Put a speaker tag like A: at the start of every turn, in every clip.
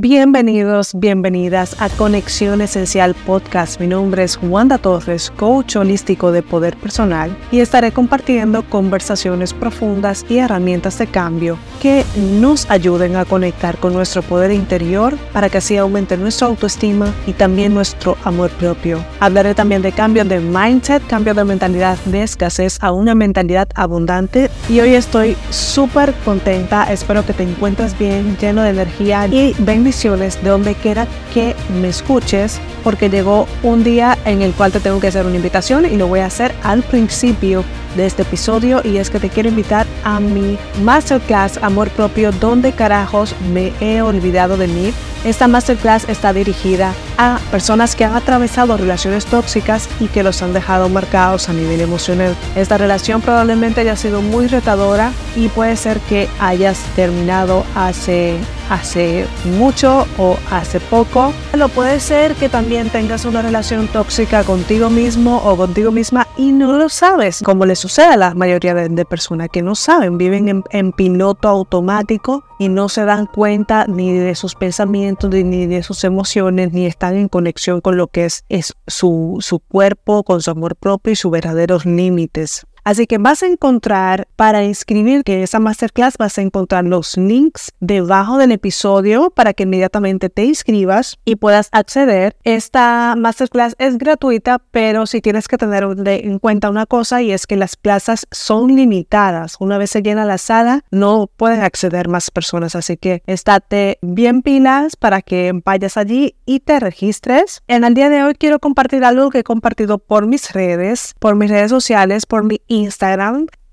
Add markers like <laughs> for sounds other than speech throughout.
A: Bienvenidos, bienvenidas a Conexión Esencial Podcast. Mi nombre es Wanda Torres, coach holístico de poder personal, y estaré compartiendo conversaciones profundas y herramientas de cambio que nos ayuden a conectar con nuestro poder interior para que así aumente nuestra autoestima y también nuestro amor propio. Hablaré también de cambio de mindset, cambio de mentalidad de escasez a una mentalidad abundante y hoy estoy súper contenta. Espero que te encuentres bien, lleno de energía y de donde quiera que me escuches, porque llegó un día en el cual te tengo que hacer una invitación y lo voy a hacer al principio de este episodio y es que te quiero invitar a mi masterclass Amor Propio, donde carajos me he olvidado de mí. Esta masterclass está dirigida a personas que han atravesado relaciones tóxicas y que los han dejado marcados a nivel emocional. Esta relación probablemente haya sido muy retadora y puede ser que hayas terminado hace hace mucho o hace poco. Lo puede ser que también tengas una relación tóxica contigo mismo o contigo misma y no lo sabes, como le sucede a la mayoría de, personas que no saben, viven en, en, piloto automático y no se dan cuenta ni de sus pensamientos ni de sus emociones, ni están en conexión con lo que es, es su, su cuerpo, con su amor propio y sus verdaderos límites. Así que vas a encontrar para inscribirte en esa masterclass, vas a encontrar los links debajo del episodio para que inmediatamente te inscribas y puedas acceder. Esta masterclass es gratuita, pero si tienes que tener en cuenta una cosa y es que las plazas son limitadas. Una vez se llena la sala, no pueden acceder más personas. Así que estate bien pilas para que vayas allí y te registres. En el día de hoy quiero compartir algo que he compartido por mis redes, por mis redes sociales, por mi Instagram.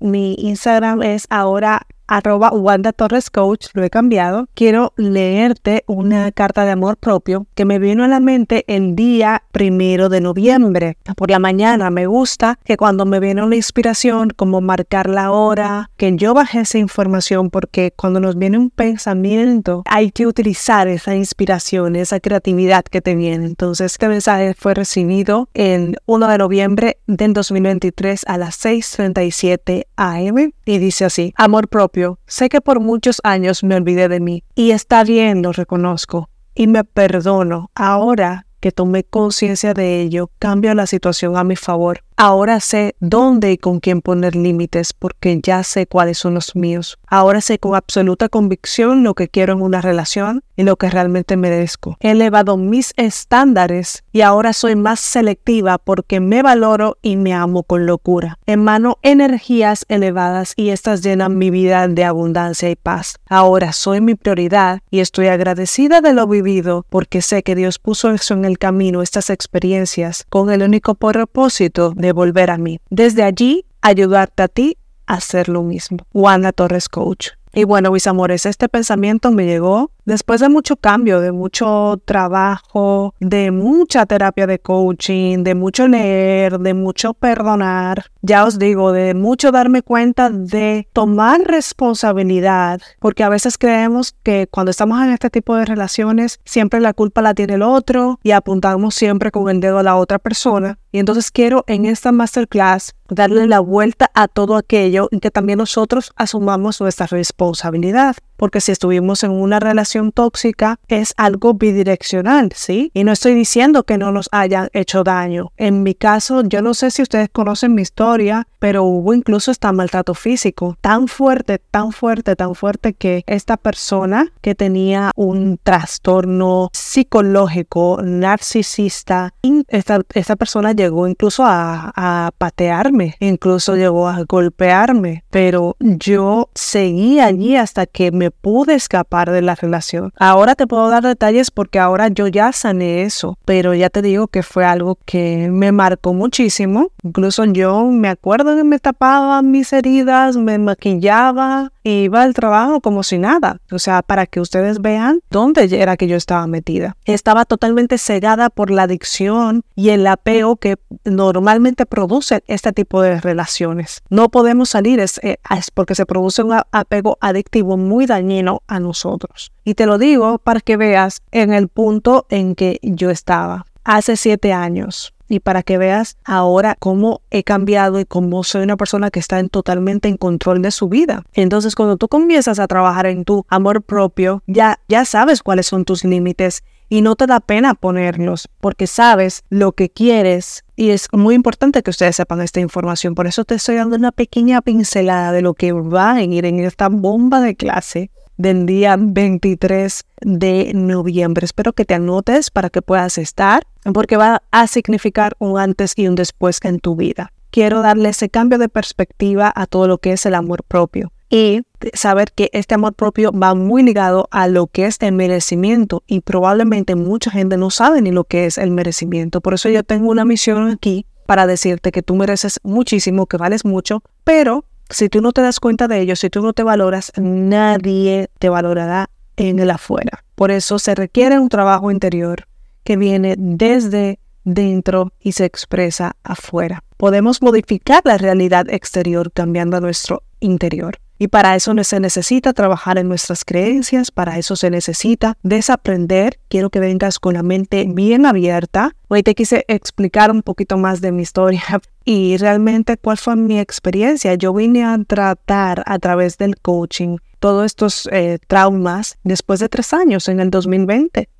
A: Mi Instagram es ahora arroba Wanda Torres Coach, lo he cambiado, quiero leerte una carta de amor propio que me vino a la mente el día primero de noviembre. Por la mañana me gusta que cuando me viene una inspiración, como marcar la hora, que yo baje esa información porque cuando nos viene un pensamiento hay que utilizar esa inspiración, esa creatividad que te viene. Entonces este mensaje fue recibido el 1 de noviembre del 2023 a las 6.37 am y dice así, amor propio sé que por muchos años me olvidé de mí y está bien, lo reconozco y me perdono. Ahora que tomé conciencia de ello, cambio la situación a mi favor. Ahora sé dónde y con quién poner límites porque ya sé cuáles son los míos. Ahora sé con absoluta convicción lo que quiero en una relación y lo que realmente merezco. He elevado mis estándares y ahora soy más selectiva porque me valoro y me amo con locura. Emano energías elevadas y estas llenan mi vida de abundancia y paz. Ahora soy mi prioridad y estoy agradecida de lo vivido porque sé que Dios puso eso en el camino, estas experiencias, con el único propósito de volver a mí. Desde allí, ayudarte a ti a hacer lo mismo. Wanda Torres Coach. Y bueno, mis amores, este pensamiento me llegó después de mucho cambio, de mucho trabajo, de mucha terapia de coaching, de mucho leer, de mucho perdonar. Ya os digo, de mucho darme cuenta de tomar responsabilidad, porque a veces creemos que cuando estamos en este tipo de relaciones, siempre la culpa la tiene el otro y apuntamos siempre con el dedo a la otra persona. Y entonces quiero en esta masterclass darle la vuelta a todo aquello y que también nosotros asumamos nuestra responsabilidad porque si estuvimos en una relación tóxica es algo bidireccional, ¿sí? Y no estoy diciendo que no nos hayan hecho daño. En mi caso, yo no sé si ustedes conocen mi historia, pero hubo incluso hasta maltrato físico, tan fuerte, tan fuerte, tan fuerte que esta persona que tenía un trastorno psicológico, narcisista, esta, esta persona llegó incluso a, a patearme, incluso llegó a golpearme, pero yo seguí allí hasta que me pude escapar de la relación. Ahora te puedo dar detalles porque ahora yo ya sané eso, pero ya te digo que fue algo que me marcó muchísimo. Incluso yo me acuerdo que me tapaba mis heridas, me maquillaba, y iba al trabajo como si nada. O sea, para que ustedes vean dónde era que yo estaba metida. Estaba totalmente cegada por la adicción y el apego que normalmente produce este tipo de relaciones. No podemos salir es, eh, es porque se produce un apego adictivo muy dañino a nosotros. Y te lo digo para que veas en el punto en que yo estaba hace siete años. Y para que veas ahora cómo he cambiado y cómo soy una persona que está en, totalmente en control de su vida. Entonces, cuando tú comienzas a trabajar en tu amor propio, ya, ya sabes cuáles son tus límites y no te da pena ponerlos porque sabes lo que quieres y es muy importante que ustedes sepan esta información. Por eso te estoy dando una pequeña pincelada de lo que va a ir en esta bomba de clase del día 23 de noviembre. Espero que te anotes para que puedas estar porque va a significar un antes y un después en tu vida. Quiero darle ese cambio de perspectiva a todo lo que es el amor propio y saber que este amor propio va muy ligado a lo que es el merecimiento y probablemente mucha gente no sabe ni lo que es el merecimiento. Por eso yo tengo una misión aquí para decirte que tú mereces muchísimo, que vales mucho, pero si tú no te das cuenta de ello, si tú no te valoras, nadie te valorará en el afuera. Por eso se requiere un trabajo interior que viene desde dentro y se expresa afuera. Podemos modificar la realidad exterior cambiando nuestro interior. Y para eso se necesita trabajar en nuestras creencias, para eso se necesita desaprender. Quiero que vengas con la mente bien abierta. Hoy te quise explicar un poquito más de mi historia <laughs> y realmente cuál fue mi experiencia. Yo vine a tratar a través del coaching todos estos eh, traumas después de tres años, en el 2020.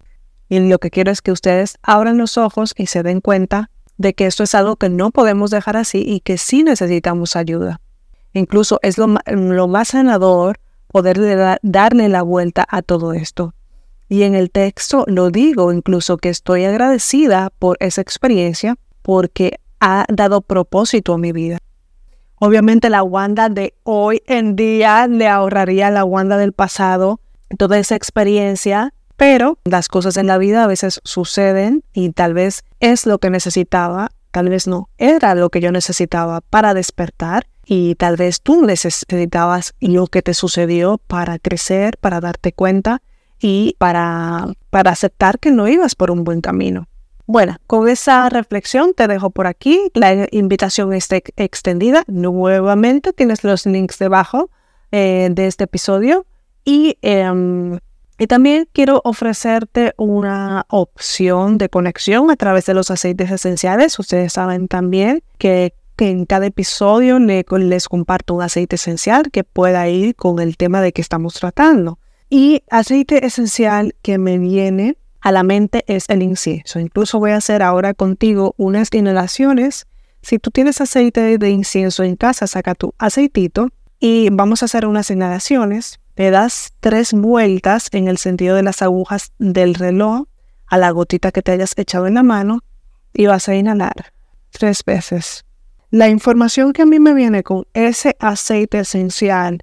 A: Y lo que quiero es que ustedes abran los ojos y se den cuenta de que esto es algo que no podemos dejar así y que sí necesitamos ayuda. Incluso es lo, más sanador poder darle la vuelta a todo esto. Y en el texto lo digo incluso que estoy agradecida por esa experiencia porque ha dado propósito a mi vida. Obviamente la Wanda de hoy en día le ahorraría a la Wanda del pasado toda esa experiencia, pero las cosas en la vida a veces suceden y tal vez es lo que necesitaba, tal vez no, era lo que yo necesitaba para despertar y tal vez tú necesitabas lo que te sucedió para crecer, para darte cuenta y para, para aceptar que no ibas por un buen camino. Bueno, con esa reflexión te dejo por aquí. La invitación está extendida. Nuevamente tienes los links debajo eh, de este episodio. Y, em, y también quiero ofrecerte una opción de conexión a través de los aceites esenciales. Ustedes saben también que en cada episodio les comparto un aceite esencial que pueda ir con el tema de que estamos tratando. Y aceite esencial que me viene a la mente es el incienso. Incluso voy a hacer ahora contigo unas inhalaciones. Si tú tienes aceite de incienso en casa, saca tu aceitito y vamos a hacer unas inhalaciones. Le das tres vueltas en el sentido de las agujas del reloj a la gotita que te hayas echado en la mano y vas a inhalar tres veces. La información que a mí me viene con ese aceite esencial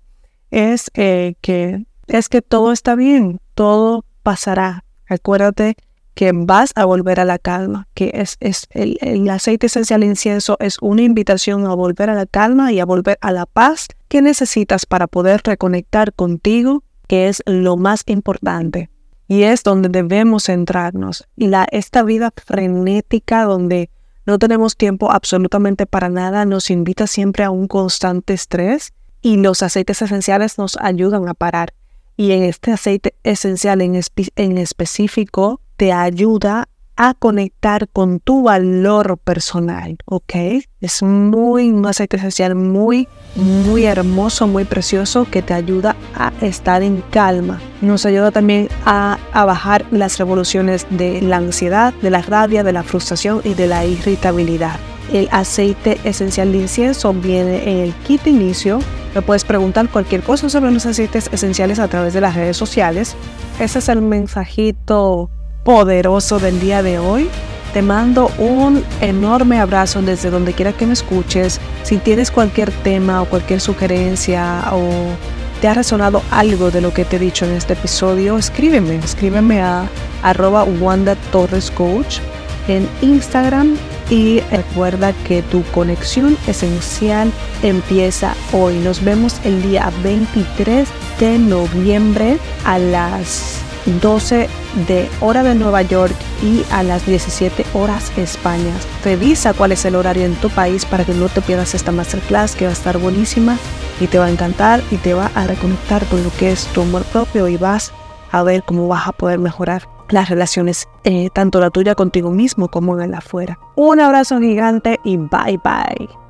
A: es eh, que es que todo está bien, todo pasará. Acuérdate que vas a volver a la calma, que es, es el, el, aceite esencial incienso es una invitación a volver a la calma y a volver a la paz que necesitas para poder reconectar contigo, que es lo más importante. Y es donde debemos centrarnos. La, esta vida frenética donde no tenemos tiempo absolutamente para nada, nos invita siempre a un constante estrés y los aceites esenciales nos ayudan a parar. Y en este aceite esencial en, en específico te ayuda a conectar con tu valor personal, ¿ok? Es muy, un aceite esencial muy, muy hermoso, muy precioso que te ayuda a estar en calma. Nos ayuda también a, a bajar las revoluciones de la ansiedad, de la rabia, de la frustración y de la irritabilidad. El aceite esencial de incienso viene en el kit inicio. Me puedes preguntar cualquier cosa sobre los aceites esenciales a través de las redes sociales. Ese es el mensajito poderoso del día de hoy. Te mando un enorme abrazo desde donde quiera que me escuches. Si tienes cualquier tema o cualquier sugerencia o te ha resonado algo de lo que te he dicho en este episodio, escríbeme. Escríbeme a arroba Wanda Torres Coach en Instagram y recuerda que tu conexión esencial empieza hoy. Nos vemos el día 23 de noviembre a las 12 de hora de Nueva York y a las 17 horas España. Revisa cuál es el horario en tu país para que no te pierdas esta masterclass que va a estar buenísima y te va a encantar y te va a reconectar con lo que es tu amor propio y vas a ver cómo vas a poder mejorar las relaciones, eh, tanto la tuya contigo mismo como en el afuera. Un abrazo gigante y bye bye.